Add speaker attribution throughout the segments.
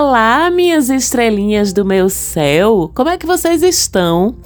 Speaker 1: Olá, minhas estrelinhas do meu céu! Como é que vocês estão?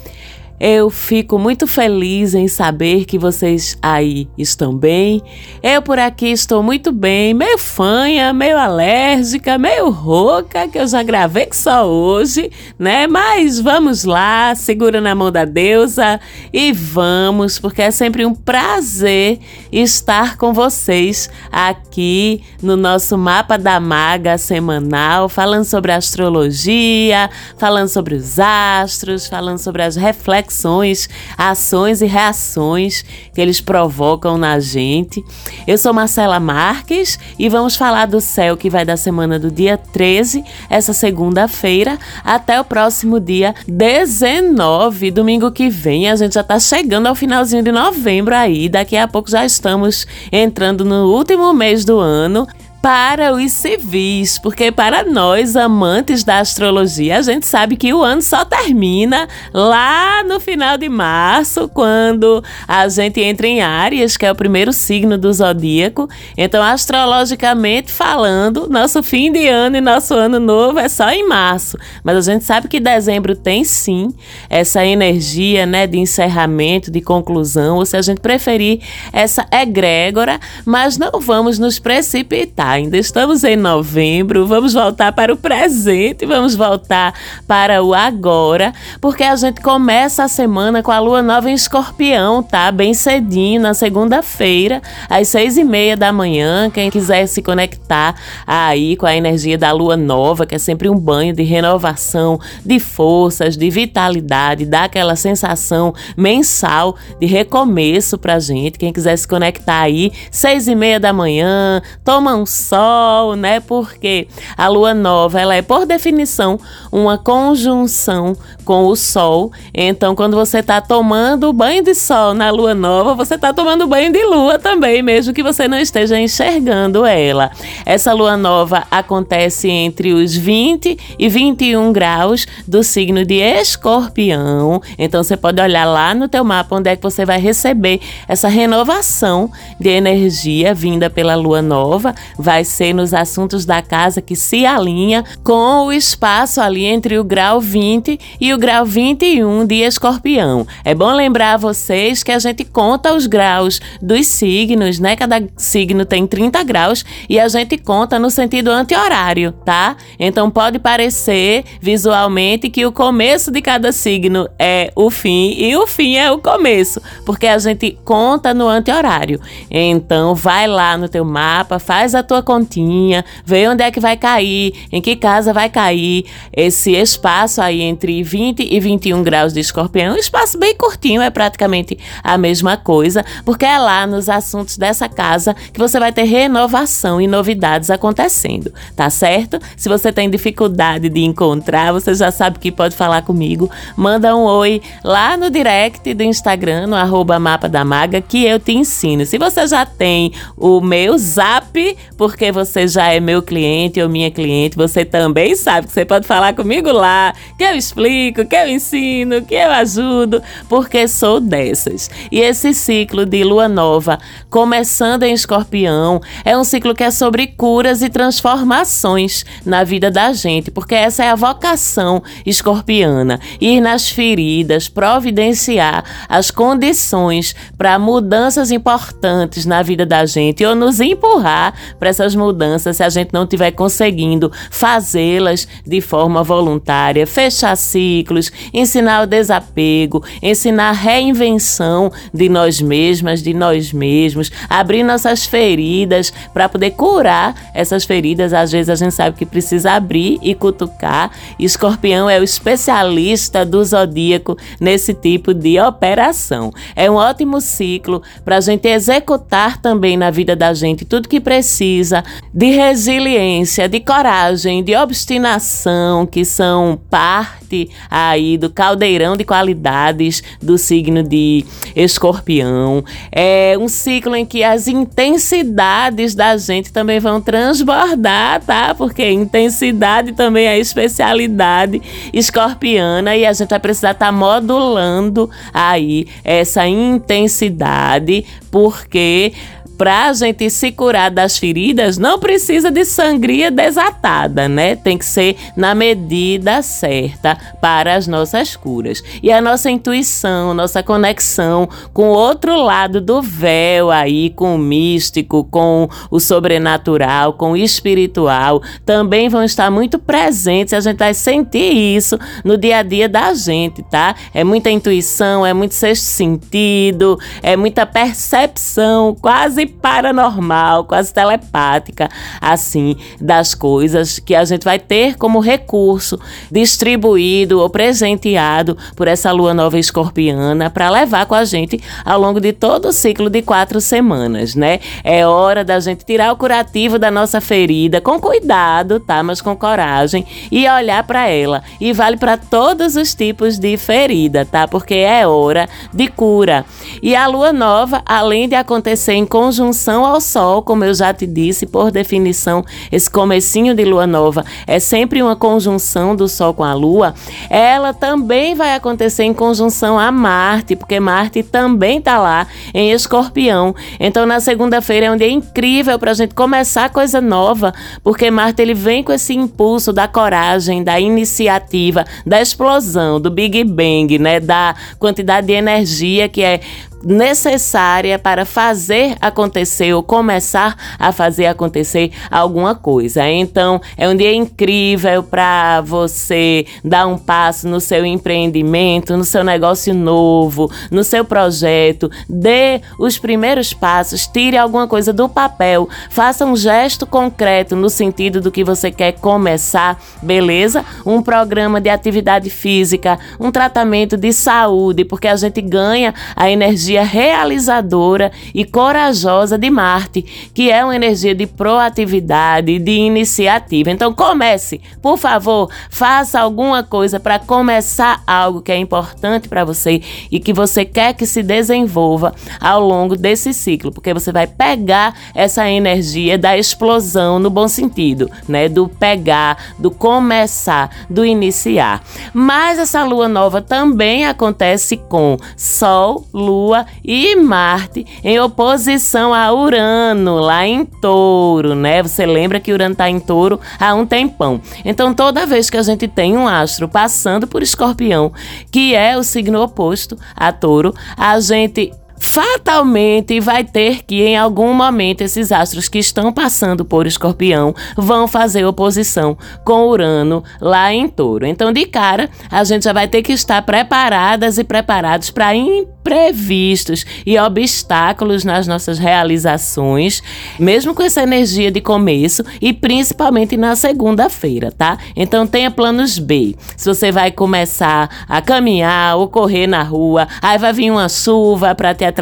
Speaker 1: Eu fico muito feliz em saber que vocês aí estão bem. Eu por aqui estou muito bem, meio fanha, meio alérgica, meio rouca, que eu já gravei que só hoje, né? Mas vamos lá, segura na mão da deusa e vamos, porque é sempre um prazer estar com vocês aqui no nosso mapa da maga semanal, falando sobre astrologia, falando sobre os astros, falando sobre as reflexões reflexões, ações e reações que eles provocam na gente. Eu sou Marcela Marques e vamos falar do céu que vai da semana do dia 13, essa segunda-feira, até o próximo dia 19, domingo que vem. A gente já está chegando ao finalzinho de novembro aí, daqui a pouco já estamos entrando no último mês do ano para os civis, porque para nós amantes da astrologia, a gente sabe que o ano só termina lá no final de março, quando a gente entra em Áries, que é o primeiro signo do zodíaco. Então, astrologicamente falando, nosso fim de ano e nosso ano novo é só em março. Mas a gente sabe que dezembro tem sim essa energia, né, de encerramento, de conclusão, ou se a gente preferir essa egrégora, mas não vamos nos precipitar ainda estamos em novembro, vamos voltar para o presente, vamos voltar para o agora, porque a gente começa a semana com a lua nova em escorpião, tá? Bem cedinho, na segunda-feira, às seis e meia da manhã. Quem quiser se conectar aí com a energia da lua nova, que é sempre um banho de renovação, de forças, de vitalidade, dá aquela sensação mensal de recomeço pra gente. Quem quiser se conectar aí, seis e meia da manhã, toma um Sol, né? Porque a lua nova, ela é por definição uma conjunção com o Sol. Então, quando você está tomando banho de sol na lua nova, você está tomando banho de lua também, mesmo que você não esteja enxergando ela. Essa lua nova acontece entre os 20 e 21 graus do signo de Escorpião. Então, você pode olhar lá no teu mapa onde é que você vai receber essa renovação de energia vinda pela lua nova. Vai vai ser nos assuntos da casa que se alinha com o espaço ali entre o grau 20 e o grau 21 de Escorpião. É bom lembrar a vocês que a gente conta os graus dos signos, né? Cada signo tem 30 graus e a gente conta no sentido anti-horário, tá? Então pode parecer visualmente que o começo de cada signo é o fim e o fim é o começo, porque a gente conta no anti-horário. Então vai lá no teu mapa, faz a tua continha, vê onde é que vai cair, em que casa vai cair esse espaço aí entre 20 e 21 graus de escorpião. Um espaço bem curtinho, é praticamente a mesma coisa, porque é lá nos assuntos dessa casa que você vai ter renovação e novidades acontecendo, tá certo? Se você tem dificuldade de encontrar, você já sabe que pode falar comigo. Manda um oi lá no direct do Instagram, no arroba mapa da maga, que eu te ensino. Se você já tem o meu zap, porque você já é meu cliente ou minha cliente, você também sabe que você pode falar comigo lá, que eu explico, que eu ensino, que eu ajudo, porque sou dessas. E esse ciclo de lua nova, começando em escorpião, é um ciclo que é sobre curas e transformações na vida da gente, porque essa é a vocação escorpiana: ir nas feridas, providenciar as condições para mudanças importantes na vida da gente ou nos empurrar para essas mudanças se a gente não estiver conseguindo fazê-las de forma voluntária, fechar ciclos, ensinar o desapego, ensinar a reinvenção de nós mesmas, de nós mesmos, abrir nossas feridas para poder curar essas feridas. Às vezes a gente sabe que precisa abrir e cutucar. Escorpião é o especialista do zodíaco nesse tipo de operação. É um ótimo ciclo para a gente executar também na vida da gente tudo que precisa precisa de resiliência, de coragem, de obstinação, que são parte aí do caldeirão de qualidades do signo de Escorpião. É um ciclo em que as intensidades da gente também vão transbordar, tá? Porque intensidade também é especialidade escorpiana e a gente vai precisar estar tá modulando aí essa intensidade, porque pra gente se curar das feridas, não precisa de sangria desatada, né? Tem que ser na medida certa para as nossas curas. E a nossa intuição, nossa conexão com o outro lado do véu aí, com o místico, com o sobrenatural, com o espiritual, também vão estar muito presentes. A gente vai sentir isso no dia a dia da gente, tá? É muita intuição, é muito sexto sentido, é muita percepção, quase paranormal, quase telepática, assim, das coisas que a gente vai ter como recurso distribuído ou presenteado por essa lua nova escorpiana para levar com a gente ao longo de todo o ciclo de quatro semanas, né? É hora da gente tirar o curativo da nossa ferida com cuidado, tá? Mas com coragem e olhar para ela. E vale para todos os tipos de ferida, tá? Porque é hora de cura. E a lua nova, além de acontecer em conjunção ao Sol, como eu já te disse, por definição, esse comecinho de lua nova é sempre uma conjunção do Sol com a Lua, ela também vai acontecer em conjunção a Marte, porque Marte também está lá em Escorpião. Então na segunda-feira é um dia incrível para a gente começar coisa nova, porque Marte ele vem com esse impulso da coragem, da iniciativa, da explosão, do Big Bang, né, da quantidade de energia que é necessária para fazer acontecer ou começar a fazer acontecer alguma coisa. Então, é um dia incrível para você dar um passo no seu empreendimento, no seu negócio novo, no seu projeto. Dê os primeiros passos, tire alguma coisa do papel, faça um gesto concreto no sentido do que você quer começar, beleza? Um programa de atividade física, um tratamento de saúde, porque a gente ganha a energia energia realizadora e corajosa de Marte, que é uma energia de proatividade, de iniciativa. Então comece, por favor, faça alguma coisa para começar algo que é importante para você e que você quer que se desenvolva ao longo desse ciclo, porque você vai pegar essa energia da explosão no bom sentido, né, do pegar, do começar, do iniciar. Mas essa lua nova também acontece com Sol, Lua e Marte em oposição a Urano, lá em Touro, né? Você lembra que Urano está em Touro há um tempão. Então, toda vez que a gente tem um astro passando por Escorpião, que é o signo oposto a Touro, a gente fatalmente vai ter que, em algum momento, esses astros que estão passando por Escorpião vão fazer oposição com Urano lá em Touro. Então, de cara, a gente já vai ter que estar preparadas e preparados para imprevistos e obstáculos nas nossas realizações, mesmo com essa energia de começo e principalmente na segunda-feira, tá? Então, tenha planos B. Se você vai começar a caminhar ou correr na rua, aí vai vir uma chuva para te atrapalhar,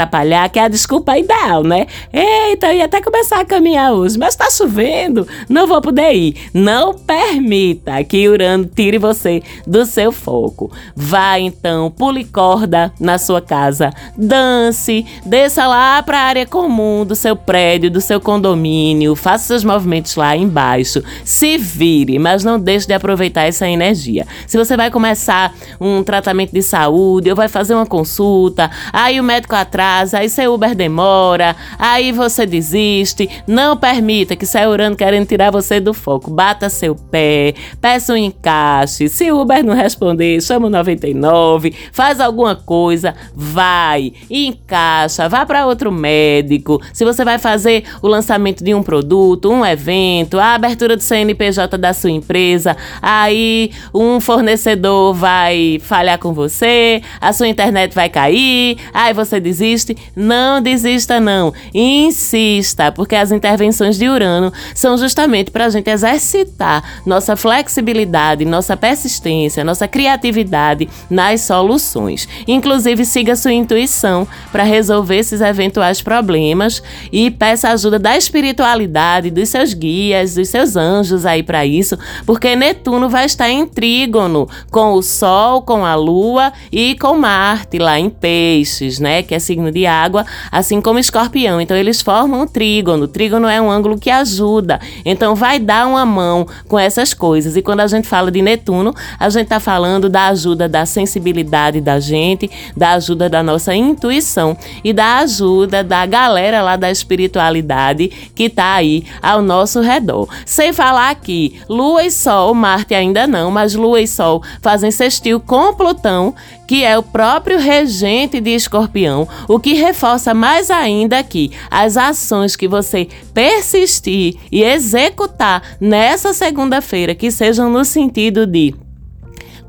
Speaker 1: que é a desculpa ideal, né? Eita, eu ia até começar a caminhar hoje, mas tá chovendo, não vou poder ir. Não permita que Urano tire você do seu foco. Vá então, pule corda na sua casa, dance, desça lá para a área comum do seu prédio, do seu condomínio, faça seus movimentos lá embaixo, se vire, mas não deixe de aproveitar essa energia. Se você vai começar um tratamento de saúde ou vai fazer uma consulta, aí o médico atrás atrasa, aí seu Uber demora, aí você desiste. Não permita que saia Urano querendo tirar você do foco. Bata seu pé, peça um encaixe. Se o Uber não responder, chama o 99, faz alguma coisa, vai, encaixa, vá para outro médico. Se você vai fazer o lançamento de um produto, um evento, a abertura do CNPJ da sua empresa, aí um fornecedor vai falhar com você, a sua internet vai cair, aí você desiste desiste, não desista não. Insista, porque as intervenções de Urano são justamente para a gente exercitar nossa flexibilidade, nossa persistência, nossa criatividade nas soluções. Inclusive, siga sua intuição para resolver esses eventuais problemas e peça ajuda da espiritualidade, dos seus guias, dos seus anjos aí para isso, porque Netuno vai estar em trígono com o Sol, com a Lua e com Marte lá em Peixes, né? Que é signo de água, assim como escorpião. Então eles formam um trígono. O trígono é um ângulo que ajuda. Então vai dar uma mão com essas coisas. E quando a gente fala de Netuno, a gente está falando da ajuda da sensibilidade da gente, da ajuda da nossa intuição e da ajuda da galera lá da espiritualidade que está aí ao nosso redor. Sem falar que Lua e Sol, Marte ainda não, mas Lua e Sol fazem sextil com Plutão, que é o próprio regente de Escorpião, o que reforça mais ainda que as ações que você persistir e executar nessa segunda-feira, que sejam no sentido de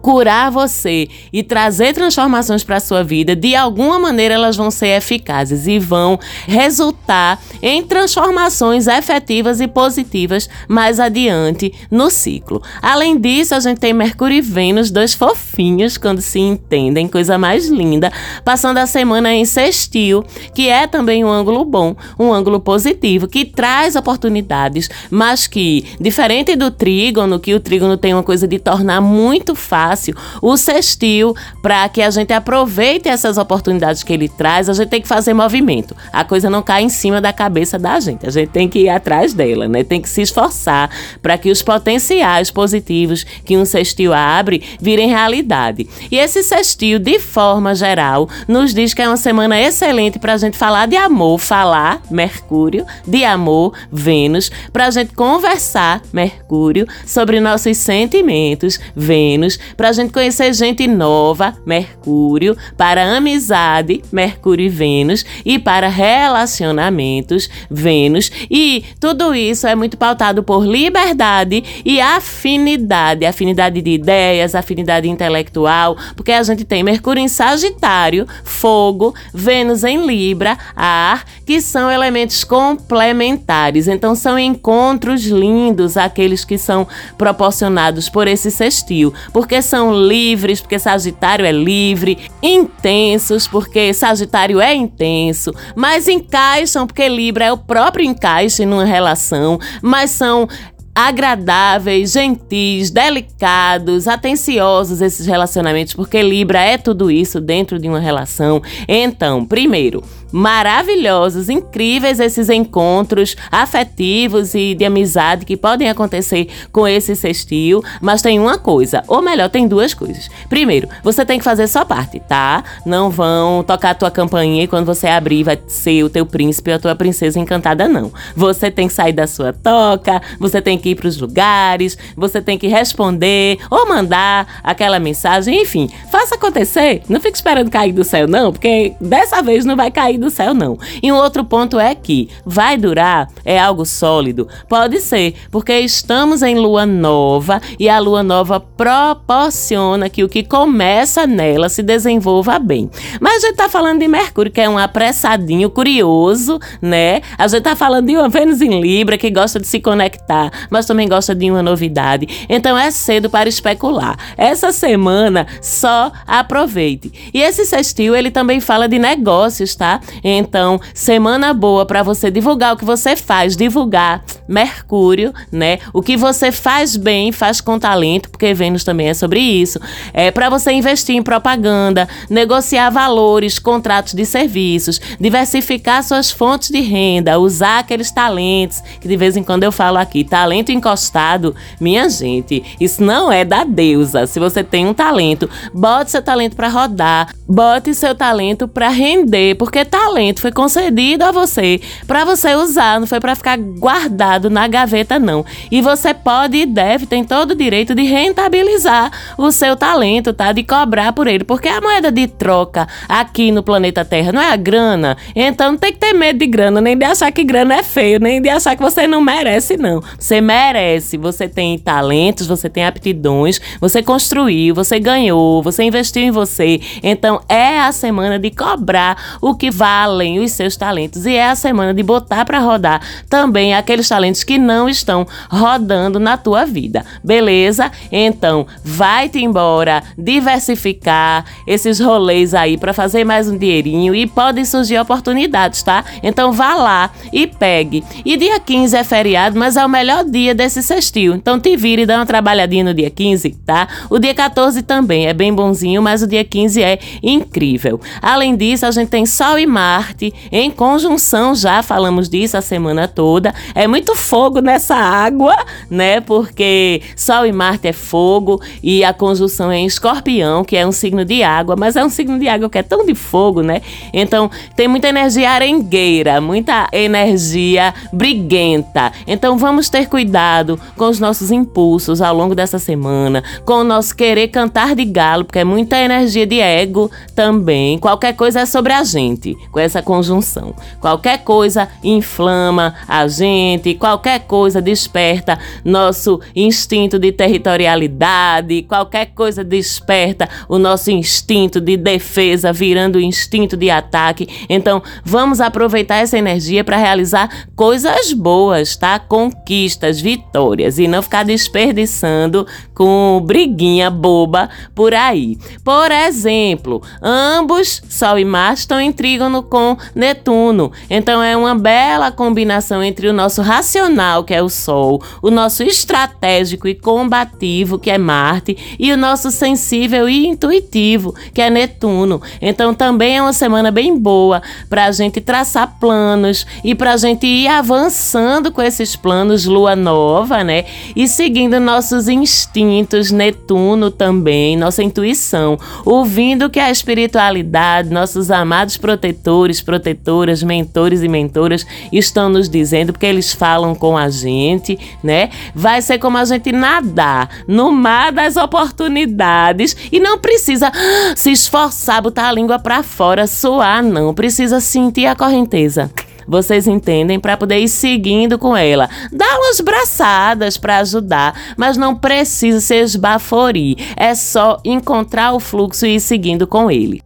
Speaker 1: curar você e trazer transformações para a sua vida, de alguma maneira elas vão ser eficazes e vão resultar em transformações efetivas e positivas mais adiante no ciclo. Além disso, a gente tem Mercúrio e Vênus, dois fofinhos quando se entendem, coisa mais linda, passando a semana em sextil, que é também um ângulo bom, um ângulo positivo, que traz oportunidades, mas que, diferente do trígono, que o trígono tem uma coisa de tornar muito fácil fácil. O sextil, para que a gente aproveite essas oportunidades que ele traz, a gente tem que fazer movimento. A coisa não cai em cima da cabeça da gente. A gente tem que ir atrás dela, né? Tem que se esforçar para que os potenciais positivos que um sextil abre virem realidade. E esse sextil, de forma geral, nos diz que é uma semana excelente para a gente falar de amor, falar Mercúrio, de amor, Vênus, para a gente conversar Mercúrio sobre nossos sentimentos, Vênus, para a gente conhecer gente nova, Mercúrio, para amizade, Mercúrio e Vênus, e para relacionamentos, Vênus. E tudo isso é muito pautado por liberdade e afinidade, afinidade de ideias, afinidade intelectual, porque a gente tem Mercúrio em Sagitário, fogo, Vênus em Libra, ar, que são elementos complementares. Então são encontros lindos aqueles que são proporcionados por esse sextil, porque são livres, porque Sagitário é livre, intensos, porque Sagitário é intenso, mas encaixam, porque Libra é o próprio encaixe numa relação, mas são agradáveis, gentis, delicados, atenciosos esses relacionamentos, porque Libra é tudo isso dentro de uma relação. Então, primeiro, maravilhosos, incríveis esses encontros afetivos e de amizade que podem acontecer com esse sextil, mas tem uma coisa, ou melhor, tem duas coisas. Primeiro, você tem que fazer sua parte, tá? Não vão tocar a tua campainha e quando você abrir vai ser o teu príncipe ou a tua princesa encantada, não. Você tem que sair da sua toca, você tem que ir para os lugares, você tem que responder ou mandar aquela mensagem, enfim, faça acontecer. Não fique esperando cair do céu, não, porque dessa vez não vai cair do céu, não. E um outro ponto é que vai durar, é algo sólido? Pode ser, porque estamos em lua nova e a lua nova proporciona que o que começa nela se desenvolva bem. Mas a gente tá falando de Mercúrio, que é um apressadinho curioso, né? A gente tá falando de uma Vênus em Libra que gosta de se conectar, mas também gosta de uma novidade. Então é cedo para especular. Essa semana só aproveite. E esse sextil, ele também fala de negócios, tá? Então, semana boa para você divulgar o que você faz, divulgar Mercúrio, né? O que você faz bem, faz com talento, porque Vênus também é sobre isso. É para você investir em propaganda, negociar valores, contratos de serviços, diversificar suas fontes de renda, usar aqueles talentos que de vez em quando eu falo aqui, talento encostado, minha gente, isso não é da deusa. Se você tem um talento, bote seu talento para rodar, bote seu talento para render, porque talento foi concedido a você para você usar, não foi para ficar guardado na gaveta, não. E você pode e deve, tem todo o direito de rentabilizar o seu talento, tá? De cobrar por ele. Porque a moeda de troca aqui no planeta Terra não é a grana. Então não tem que ter medo de grana, nem de achar que grana é feio, nem de achar que você não merece, não. Você merece. Você tem talentos, você tem aptidões, você construiu, você ganhou, você investiu em você. Então é a semana de cobrar o que valem os seus talentos. E é a semana de botar para rodar também aqueles talentos talentos que não estão rodando na tua vida. Beleza? Então, vai-te embora, diversificar esses rolês aí para fazer mais um dinheirinho e podem surgir oportunidades, tá? Então vá lá e pegue. E dia 15 é feriado, mas é o melhor dia desse sextil. Então te vire e dá uma trabalhadinha no dia 15, tá? O dia 14 também é bem bonzinho, mas o dia 15 é incrível. Além disso, a gente tem Sol e Marte em conjunção, já falamos disso a semana toda. É muito fogo nessa água, né? Porque Sol e Marte é fogo e a conjunção é em Escorpião, que é um signo de água, mas é um signo de água que é tão de fogo, né? Então tem muita energia arengueira, muita energia briguenta. Então vamos ter cuidado com os nossos impulsos ao longo dessa semana, com o nosso querer cantar de galo, porque é muita energia de ego também. Qualquer coisa é sobre a gente, com essa conjunção. Qualquer coisa inflama a gente, qualquer coisa desperta nosso instinto de territorialidade, qualquer coisa desperta o nosso instinto de defesa, virando instinto de ataque. Então, vamos aproveitar essa energia para realizar coisas boas, tá? Conquistas, vitórias e não ficar desperdiçando com briguinha boba por aí. Por exemplo, ambos, Sol e Marte, estão em trígono com Netuno. Então é uma bela combinação entre o nosso racional, que é o Sol, o nosso estratégico e combativo, que é Marte, e o nosso sensível e intuitivo, que é Netuno. Então também é uma semana bem boa para a gente traçar planos e para a gente ir avançando com esses planos, lua nova, né? E seguindo nossos instintos, Netuno também, nossa intuição, ouvindo que a espiritualidade, nossos amados protetores, protetoras, mentores e mentoras estão nos dizendo, porque eles falam com a gente, né? Vai ser como a gente nadar no mar das oportunidades e não precisa se esforçar, botar a língua para fora, suar, não. Precisa sentir a correnteza vocês entendem, para poder ir seguindo com ela. Dá umas braçadas para ajudar, mas não precisa se esbaforir. É só encontrar o fluxo e ir seguindo com ele.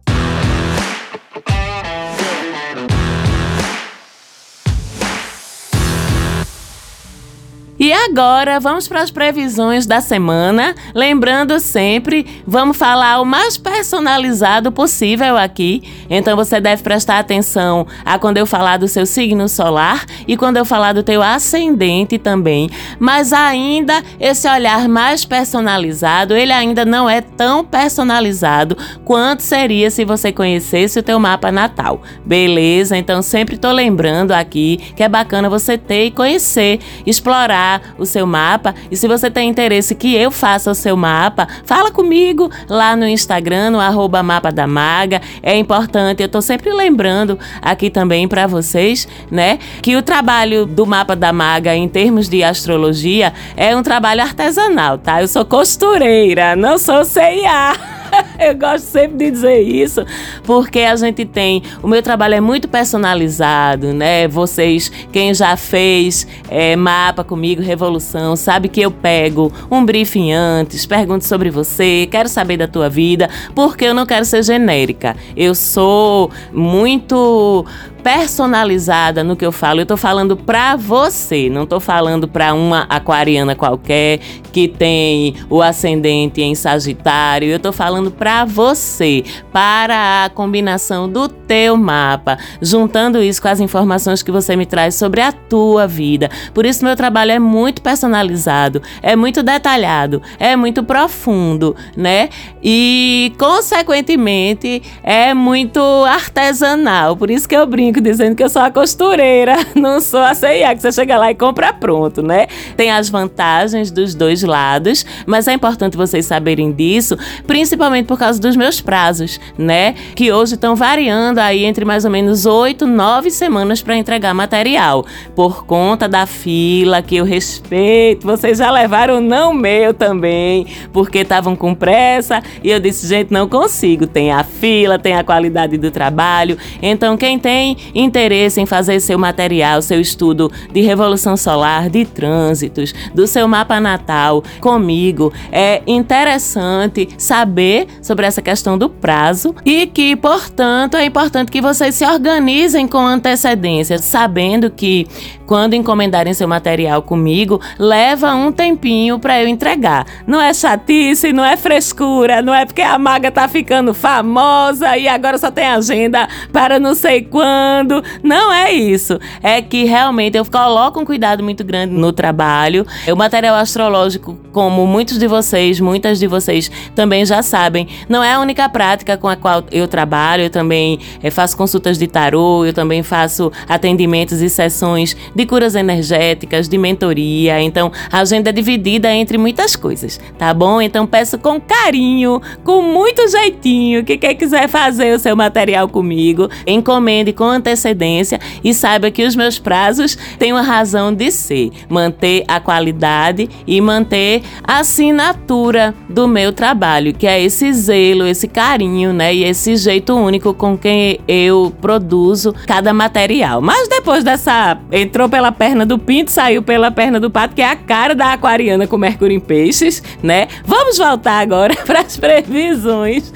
Speaker 1: E agora vamos para as previsões da semana. Lembrando sempre, vamos falar o mais personalizado possível aqui. Então você deve prestar atenção a quando eu falar do seu signo solar e quando eu falar do teu ascendente também. Mas ainda esse olhar mais personalizado, ele ainda não é tão personalizado quanto seria se você conhecesse o teu mapa natal. Beleza? Então sempre tô lembrando aqui que é bacana você ter e conhecer, explorar o seu mapa. E se você tem interesse que eu faça o seu mapa, fala comigo lá no Instagram, no arroba mapa da maga. É importante, eu tô sempre lembrando aqui também para vocês, né, que o trabalho do mapa da maga em termos de astrologia é um trabalho artesanal, tá? Eu sou costureira, não sou CIA. eu gosto sempre de dizer isso, porque a gente tem. O meu trabalho é muito personalizado, né? Vocês, quem já fez é, mapa comigo, Revolução, sabe que eu pego um briefing antes, pergunto sobre você, quero saber da tua vida, porque eu não quero ser genérica. Eu sou muito personalizada no que eu falo. Eu tô falando pra você, não tô falando pra uma aquariana qualquer que tem o ascendente em Sagitário. Eu tô falando pra você, para a combinação do teu mapa, juntando isso com as informações que você me traz sobre a tua vida. Por isso meu trabalho é muito personalizado, é muito detalhado, é muito profundo, né? E consequentemente é muito artesanal. Por isso que eu brinco dizendo que eu sou a costureira, não sou a CIA, que você chega lá e compra pronto, né? Tem as vantagens dos dois lados, mas é importante vocês saberem disso, principalmente por causa dos meus prazos, né? Que hoje estão variando aí entre mais ou menos oito, nove semanas para entregar material, por conta da fila que eu respeito. Vocês já levaram não meu também, porque estavam com pressa e eu disse, gente, não consigo. Tem a fila, tem a qualidade do trabalho. Então, quem tem interesse em fazer seu material, seu estudo de revolução solar, de trânsitos, do seu mapa natal comigo, é interessante saber sobre essa questão do prazo e que, portanto, é importante que vocês se organizem com antecedência, sabendo que quando encomendarem seu material comigo, leva um tempinho para eu entregar. Não é chatice, não é frescura, não é porque a maga tá ficando famosa e agora só tem agenda para não sei quando. Não é isso. É que realmente eu coloco um cuidado muito grande no trabalho. O material astrológico, como muitos de vocês, muitas de vocês também já sabem, não é a única prática com a qual eu trabalho. Eu também é, faço consultas de tarô, eu também faço atendimentos e sessões de curas energéticas, de mentoria. Então, a agenda é dividida entre muitas coisas, tá bom? Então, peço com carinho, com muito jeitinho, que quem quiser fazer o seu material comigo, encomende com antecedência e saiba que os meus prazos têm uma razão de ser: manter a qualidade e manter a assinatura do meu trabalho, que é esse zelo, esse carinho, né? E esse jeito único com que eu produzo cada material. Mas depois dessa. entrou pela perna do pinto, saiu pela perna do pato, que é a cara da aquariana com Mercúrio em Peixes, né? Vamos voltar agora para as previsões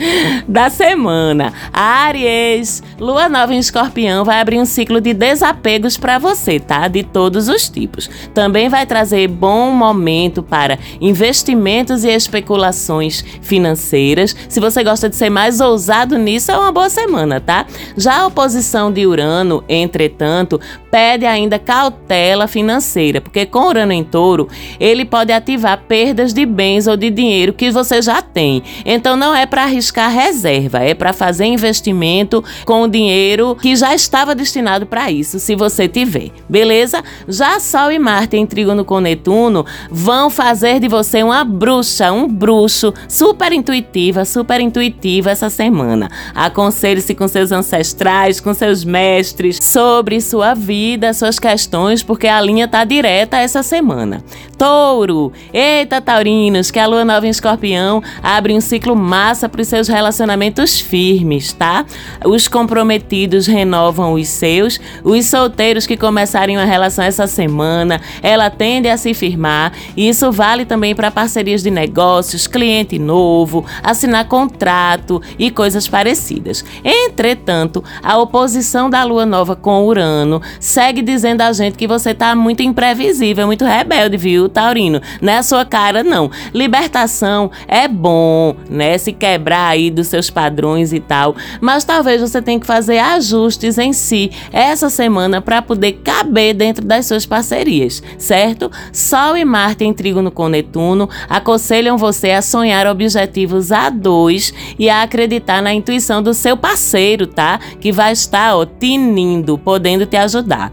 Speaker 1: da semana. Aries, lua nova em escorpião vai abrir um ciclo de desapegos para você, tá? De todos os tipos. Também vai trazer bom momento para investimentos e especulações financeiras. Se você gosta de ser mais ousado nisso, é uma boa semana, tá? Já a oposição de Urano, entretanto, pede ainda cautela financeira, porque com Urano em touro, ele pode ativar perdas de bens ou de dinheiro que você já tem. Então não é para arriscar reserva, é para fazer investimento com o dinheiro que já estava destinado para isso, se você tiver. Beleza? Já Sol e Marte em trígono com Netuno vão fazer de você uma bruxa, um bruxo super intuitiva, super intuitiva essa semana. Aconselhe-se com seus ancestrais, com seus mestres sobre sua vida suas questões, porque a linha tá direta essa semana. Touro! Eita, taurinos, que a lua nova em escorpião abre um ciclo massa para os seus relacionamentos firmes, tá? Os comprometidos renovam os seus, os solteiros que começarem uma relação essa semana, ela tende a se firmar, e isso vale também para parcerias de negócios, cliente novo, assinar contrato e coisas parecidas. Entretanto, a oposição da lua nova com Urano segue dizendo a gente que você tá muito imprevisível, muito rebelde, viu, Taurino? Não é a sua cara, não. Libertação é bom, né? Se quebrar aí dos seus padrões e tal, mas talvez você tenha que fazer ajustes em si essa semana para poder caber dentro das suas parcerias, certo? Sol e Marte em trígono com Netuno aconselham você a sonhar objetivos a dois e a acreditar na intuição do seu parceiro, tá? Que vai estar, ó, tinindo, podendo te ajudar.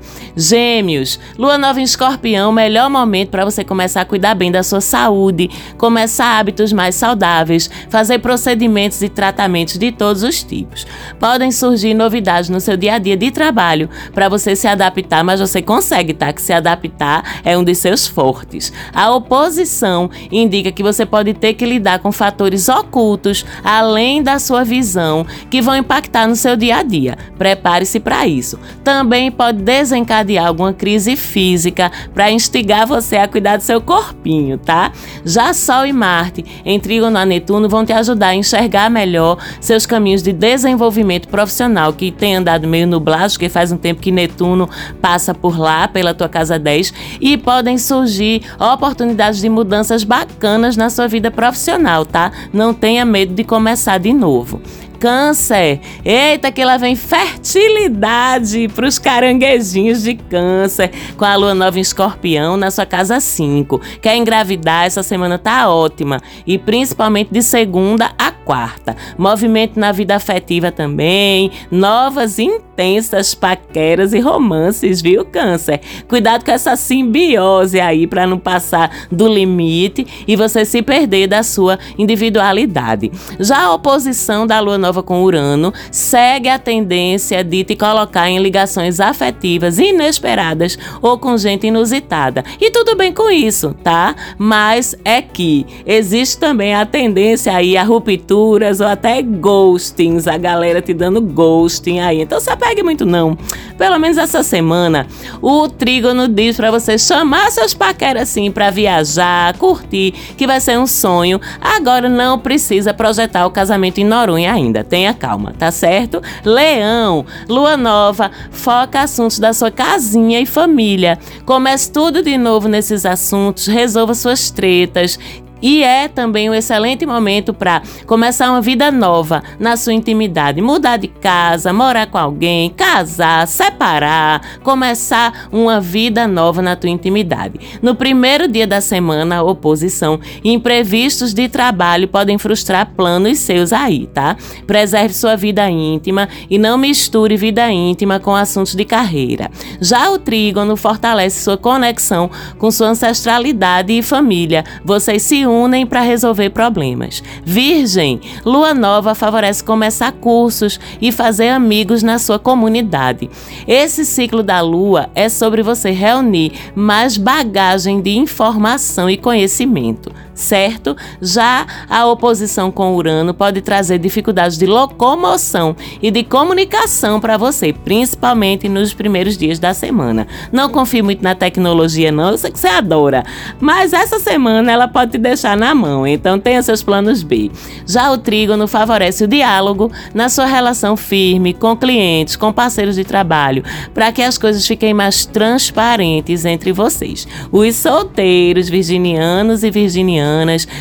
Speaker 1: Gêmeos, lua nova em escorpião, melhor momento para você começar a cuidar bem da sua saúde, começar hábitos mais saudáveis, fazer procedimentos e tratamentos de todos os tipos. Podem surgir novidades no seu dia a dia de trabalho para você se adaptar, mas você consegue, tá? Que se adaptar é um de seus fortes. A oposição indica que você pode ter que lidar com fatores ocultos, além da sua visão, que vão impactar no seu dia a dia. Prepare-se para isso. Também pode desencadear alguma crise física para instigar você a cuidar do seu corpinho, tá? Já Sol e Marte em trígono a Netuno vão te ajudar a enxergar melhor seus caminhos de desenvolvimento profissional que tem andado meio nublado, porque faz um tempo que Netuno passa por lá, pela tua casa 10, e podem surgir oportunidades de mudanças bacanas na sua vida profissional, tá? Não tenha medo de começar de novo. Câncer. Eita, que lá vem fertilidade para os caranguejinhos de câncer, com a lua nova em escorpião na sua casa 5. Quer engravidar? Essa semana tá ótima. E principalmente de segunda a quarta. Movimento na vida afetiva também, novas intensas paqueras e romances, viu, Câncer? Cuidado com essa simbiose aí para não passar do limite e você se perder da sua individualidade. Já a oposição da lua nova com Urano segue a tendência de te colocar em ligações afetivas inesperadas ou com gente inusitada. E tudo bem com isso, tá? Mas é que existe também a tendência aí a ruptura rupturas ou até ghostings, a galera te dando ghosting aí. Então se apegue muito não. Pelo menos essa semana, o Trígono diz para você chamar seus paqueras assim para viajar, curtir, que vai ser um sonho. Agora não precisa projetar o casamento em Noronha ainda. Tenha calma, tá certo? Leão, lua nova, foca assuntos da sua casinha e família. Comece tudo de novo nesses assuntos, resolva suas tretas, e é também um excelente momento para começar uma vida nova na sua intimidade. Mudar de casa, morar com alguém, casar, separar, começar uma vida nova na tua intimidade. No primeiro dia da semana, oposição imprevistos de trabalho podem frustrar planos seus aí, tá? Preserve sua vida íntima e não misture vida íntima com assuntos de carreira. Já o trígono fortalece sua conexão com sua ancestralidade e família. Vocês se unem para resolver problemas. Virgem, lua nova favorece começar cursos e fazer amigos na sua comunidade. Esse ciclo da lua é sobre você reunir mais bagagem de informação e conhecimento certo? Já a oposição com Urano pode trazer dificuldades de locomoção e de comunicação para você, principalmente nos primeiros dias da semana. Não confie muito na tecnologia, não, eu sei que você adora, mas essa semana ela pode te deixar na mão, então tenha seus planos B. Já o trígono favorece o diálogo na sua relação firme com clientes, com parceiros de trabalho, para que as coisas fiquem mais transparentes entre vocês. Os solteiros, virginianos e virginianas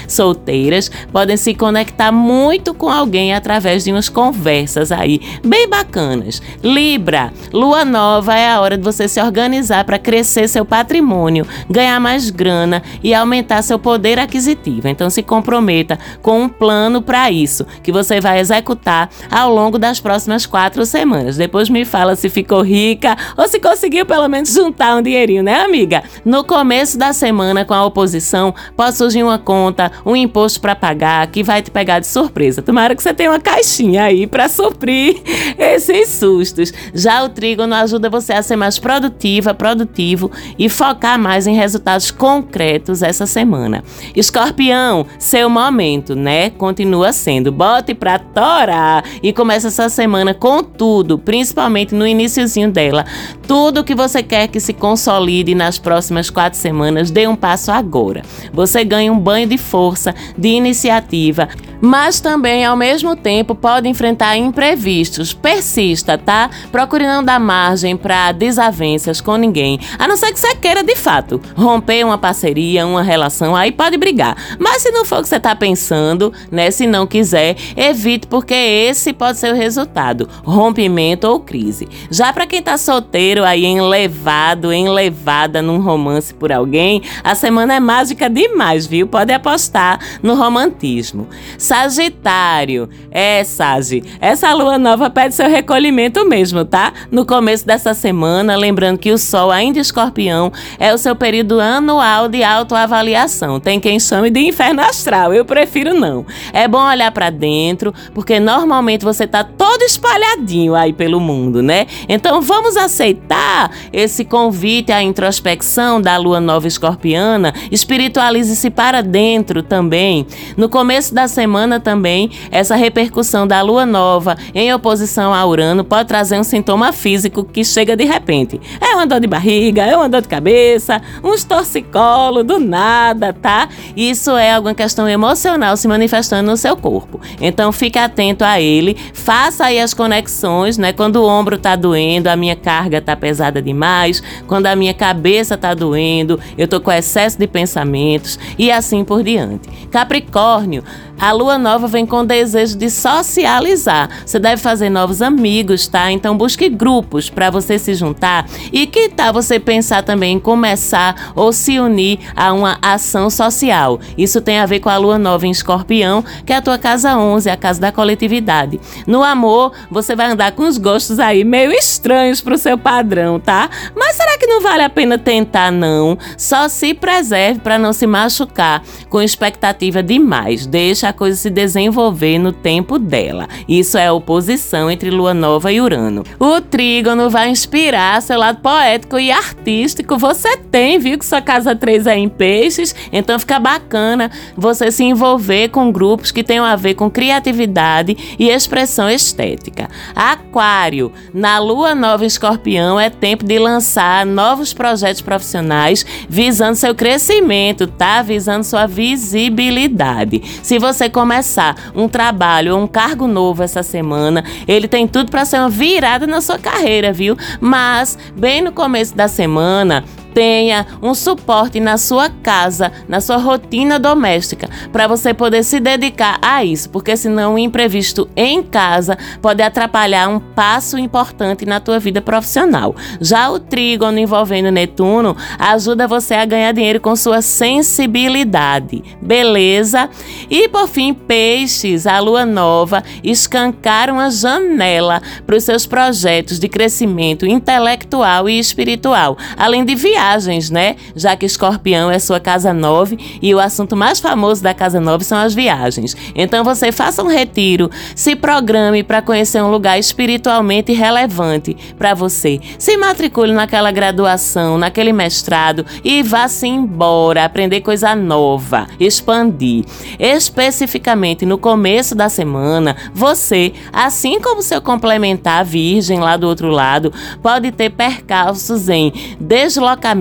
Speaker 1: solteiras, podem se conectar muito com alguém através de umas conversas aí bem bacanas. Libra, lua nova é a hora de você se organizar para crescer seu patrimônio, ganhar mais grana e aumentar seu poder aquisitivo. Então se comprometa com um plano para isso, que você vai executar ao longo das próximas quatro semanas. Depois me fala se ficou rica ou se conseguiu pelo menos juntar um dinheirinho, né, amiga? No começo da semana, com a oposição, pode surgir uma uma conta, um imposto para pagar que vai te pegar de surpresa. Tomara que você tenha uma caixinha aí para suprir esses sustos. Já o trígono ajuda você a ser mais produtiva, produtivo e focar mais em resultados concretos essa semana. Escorpião, seu momento, né? Continua sendo. Bote para torar e começa essa semana com tudo, principalmente no iníciozinho dela. Tudo que você quer que se consolide nas próximas quatro semanas, dê um passo agora. Você ganha um banho de força, de iniciativa, mas também ao mesmo tempo pode enfrentar imprevistos. Persista, tá? Procure não dar margem para desavenças com ninguém, a não ser que você queira de fato romper uma parceria, uma relação, aí pode brigar. Mas se não for o que você tá pensando, né? Se não quiser, evite porque esse pode ser o resultado, rompimento ou crise. Já para quem tá solteiro aí enlevado, enlevada num romance por alguém, a semana é mágica demais, viu? pode apostar no romantismo. Sagitário, é, Sagi, essa lua nova pede seu recolhimento mesmo, tá? No começo dessa semana, lembrando que o Sol, ainda escorpião, é o seu período anual de autoavaliação. Tem quem chame de inferno astral, eu prefiro não. É bom olhar para dentro, porque normalmente você tá todo espalhadinho aí pelo mundo, né? Então vamos aceitar esse convite à introspecção da lua nova escorpiana, espiritualize-se para dentro também. No começo da semana também, essa repercussão da lua nova em oposição a Urano pode trazer um sintoma físico que chega de repente. É uma dor de barriga, é uma dor de cabeça, uns torcicolo do nada, tá? Isso é alguma questão emocional se manifestando no seu corpo. Então fique atento a ele, faça aí as conexões, né? Quando o ombro tá doendo, a minha carga tá pesada demais, quando a minha cabeça tá doendo, eu tô com excesso de pensamentos e assim por diante. Capricórnio, a lua nova vem com o desejo de socializar. Você deve fazer novos amigos, tá? Então busque grupos para você se juntar. E que tal você pensar também em começar ou se unir a uma ação social? Isso tem a ver com a lua nova em Escorpião, que é a tua casa 11, a casa da coletividade. No amor, você vai andar com os gostos aí meio estranhos pro seu padrão, tá? Mas será que não vale a pena tentar não? Só se preserve para não se machucar com expectativa demais. Deixa a coisa se desenvolver no tempo dela. Isso é a oposição entre lua nova e Urano. O trígono vai inspirar seu lado poético e artístico. Você tem, viu que sua casa 3 é em peixes, então fica bacana você se envolver com grupos que tenham a ver com criatividade e expressão estética. Aquário, na lua nova em escorpião é tempo de lançar novos projetos profissionais visando seu crescimento, tá? Visando sua visibilidade. Se você começar um trabalho ou um cargo novo essa semana, ele tem tudo para ser uma virada na sua carreira, viu? Mas bem no começo da semana, tenha um suporte na sua casa, na sua rotina doméstica, para você poder se dedicar a isso, porque senão o imprevisto em casa pode atrapalhar um passo importante na tua vida profissional. Já o trígono envolvendo Netuno ajuda você a ganhar dinheiro com sua sensibilidade, beleza? E por fim, peixes, a lua nova escancar uma janela para os seus projetos de crescimento intelectual e espiritual, além de viajar viagens, né? Já que Escorpião é sua casa 9 e o assunto mais famoso da casa 9 são as viagens. Então você faça um retiro, se programe para conhecer um lugar espiritualmente relevante para você. Se matricule naquela graduação, naquele mestrado e vá-se embora, aprender coisa nova, expandir. Especificamente no começo da semana, você, assim como seu complementar virgem lá do outro lado, pode ter percalços em deslocamento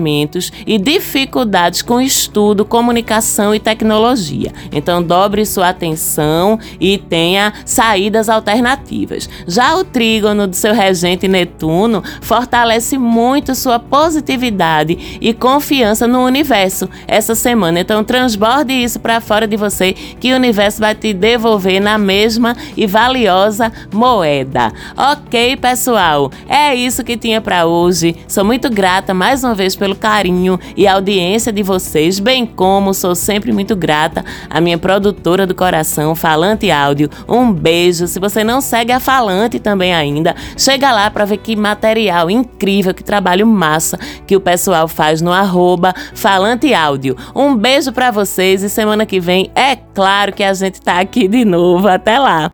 Speaker 1: e dificuldades com estudo, comunicação e tecnologia. Então, dobre sua atenção e tenha saídas alternativas. Já o trígono do seu regente Netuno fortalece muito sua positividade e confiança no universo essa semana. Então, transborde isso para fora de você que o universo vai te devolver na mesma e valiosa moeda. Ok, pessoal? É isso que tinha para hoje. Sou muito grata mais uma vez pelo carinho e audiência de vocês, bem como sou sempre muito grata à minha produtora do coração, Falante Áudio. Um beijo. Se você não segue a Falante também ainda, chega lá para ver que material incrível, que trabalho massa que o pessoal faz no arroba Falante Áudio. Um beijo para vocês e semana que vem é claro que a gente tá aqui de novo. Até lá!